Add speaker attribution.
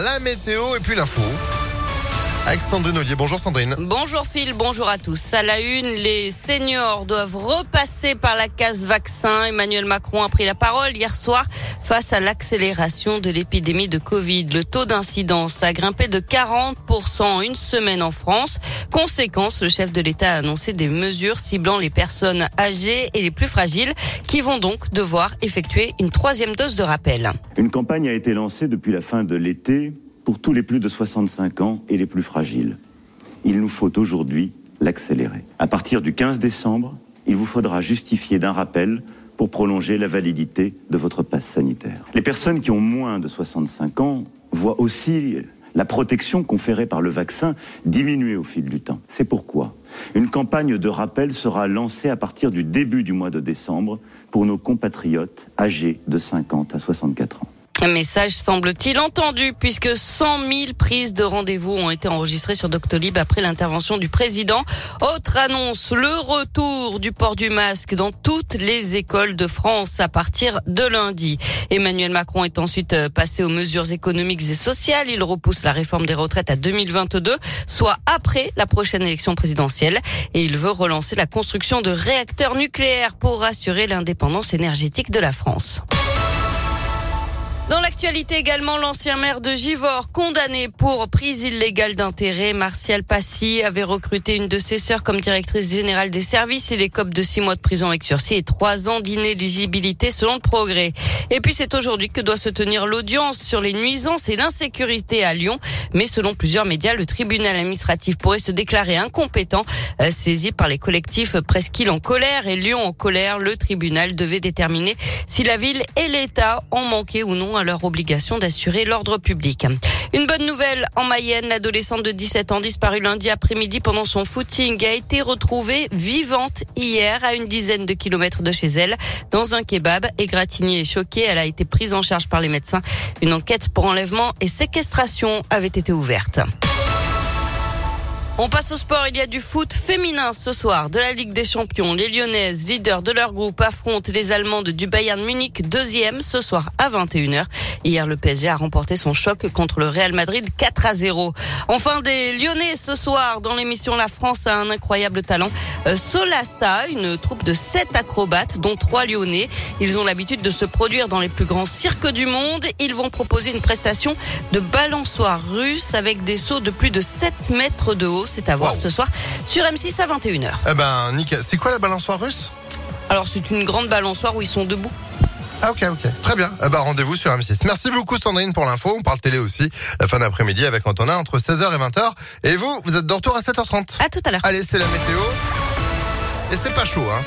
Speaker 1: la météo et puis l'info. Avec Sandrine Ollier. Bonjour Sandrine.
Speaker 2: Bonjour Phil, bonjour à tous. À la une, les seniors doivent repasser par la case vaccin. Emmanuel Macron a pris la parole hier soir face à l'accélération de l'épidémie de Covid. Le taux d'incidence a grimpé de 40% en une semaine en France. Conséquence, le chef de l'État a annoncé des mesures ciblant les personnes âgées et les plus fragiles qui vont donc devoir effectuer une troisième dose de rappel.
Speaker 3: Une campagne a été lancée depuis la fin de l'été pour tous les plus de 65 ans et les plus fragiles. Il nous faut aujourd'hui l'accélérer. À partir du 15 décembre, il vous faudra justifier d'un rappel pour prolonger la validité de votre passe sanitaire. Les personnes qui ont moins de 65 ans voient aussi la protection conférée par le vaccin diminuer au fil du temps. C'est pourquoi une campagne de rappel sera lancée à partir du début du mois de décembre pour nos compatriotes âgés de 50 à 64 ans.
Speaker 2: Un message semble-t-il entendu puisque 100 000 prises de rendez-vous ont été enregistrées sur Doctolib après l'intervention du président. Autre annonce, le retour du port du masque dans toutes les écoles de France à partir de lundi. Emmanuel Macron est ensuite euh, passé aux mesures économiques et sociales. Il repousse la réforme des retraites à 2022, soit après la prochaine élection présidentielle. Et il veut relancer la construction de réacteurs nucléaires pour assurer l'indépendance énergétique de la France. L'actualité également, l'ancien maire de Givors, condamné pour prise illégale d'intérêt, Martial Passy avait recruté une de ses sœurs comme directrice générale des services. Il écope de six mois de prison avec sursis et trois ans d'inéligibilité selon le progrès. Et puis c'est aujourd'hui que doit se tenir l'audience sur les nuisances et l'insécurité à Lyon. Mais selon plusieurs médias, le tribunal administratif pourrait se déclarer incompétent, euh, saisi par les collectifs Presqu'île en colère et Lyon en colère. Le tribunal devait déterminer si la ville et l'État ont manqué ou non leur obligation d'assurer l'ordre public. Une bonne nouvelle en Mayenne, l'adolescente de 17 ans disparue lundi après-midi pendant son footing a été retrouvée vivante hier à une dizaine de kilomètres de chez elle dans un kebab. Égratignée et choquée, elle a été prise en charge par les médecins. Une enquête pour enlèvement et séquestration avait été On passe au sport. Il y a du foot féminin ce soir de la Ligue des Champions. Les Lyonnaises, leaders de leur groupe, affrontent les Allemandes du Bayern Munich, deuxième ce soir à 21h. Hier, le PSG a remporté son choc contre le Real Madrid 4 à 0. Enfin, des Lyonnais ce soir dans l'émission La France a un incroyable talent. Euh, Solasta, une troupe de sept acrobates, dont trois Lyonnais. Ils ont l'habitude de se produire dans les plus grands cirques du monde. Ils vont proposer une prestation de balançoire russe avec des sauts de plus de 7 mètres de haut. C'est à voir ce soir sur M6 à 21h.
Speaker 1: Eh ben, nickel. C'est quoi la balançoire russe?
Speaker 2: Alors, c'est une grande balançoire où ils sont debout.
Speaker 1: Ah ok ok très bien. Eh ben, rendez-vous sur M6. Merci beaucoup Sandrine pour l'info. On parle télé aussi la fin d'après-midi avec Antonin entre 16h et 20h. Et vous, vous êtes de retour à 7h30.
Speaker 2: À tout à l'heure.
Speaker 1: Allez, c'est la météo. Et c'est pas chaud hein.